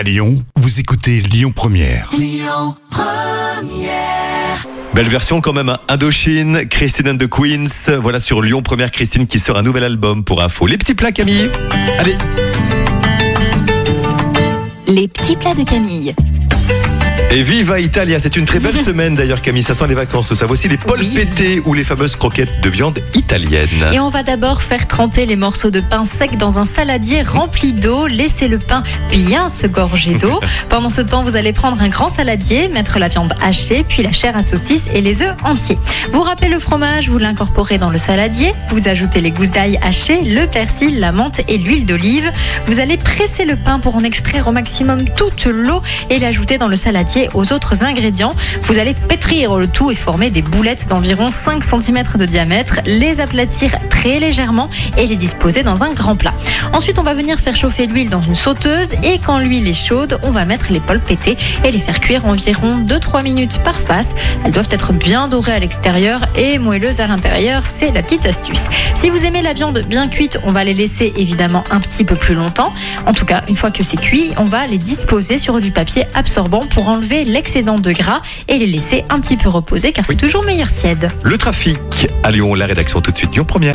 À Lyon, vous écoutez Lyon Première. Belle version quand même, hein. Indochine, Christine and the Queens. Voilà sur Lyon Première Christine qui sort un nouvel album pour info. Les petits plats Camille. Allez, Les petits plats de Camille. Et viva Italia. C'est une très belle semaine d'ailleurs Camille. Ça sent les vacances, ça. Voici les polpettés ou les fameuses croquettes de viande italienne. Et on va d'abord faire tremper les morceaux de pain sec dans un saladier rempli d'eau. Laissez le pain bien se gorger d'eau. Pendant ce temps, vous allez prendre un grand saladier, mettre la viande hachée, puis la chair à saucisse et les œufs entiers. Vous râpez le fromage, vous l'incorporez dans le saladier. Vous ajoutez les gousses d'ail hachées, le persil, la menthe et l'huile d'olive. Vous allez presser le pain pour en extraire au maximum toute l'eau et l'ajouter dans le saladier aux autres ingrédients. Vous allez pétrir le tout et former des boulettes d'environ 5 cm de diamètre, les aplatir très légèrement et les disposer dans un grand plat. Ensuite, on va venir faire chauffer l'huile dans une sauteuse et quand l'huile est chaude, on va mettre les polpettés et les faire cuire environ 2-3 minutes par face. Elles doivent être bien dorées à l'extérieur et moelleuses à l'intérieur, c'est la petite astuce. Si vous aimez la viande bien cuite, on va les laisser évidemment un petit peu plus longtemps. En tout cas, une fois que c'est cuit, on va les disposer sur du papier absorbant pour enlever l'excédent de gras et les laisser un petit peu reposer car c'est toujours meilleur tiède. Le trafic à Lyon, la rédaction tout de suite. Lyon Première.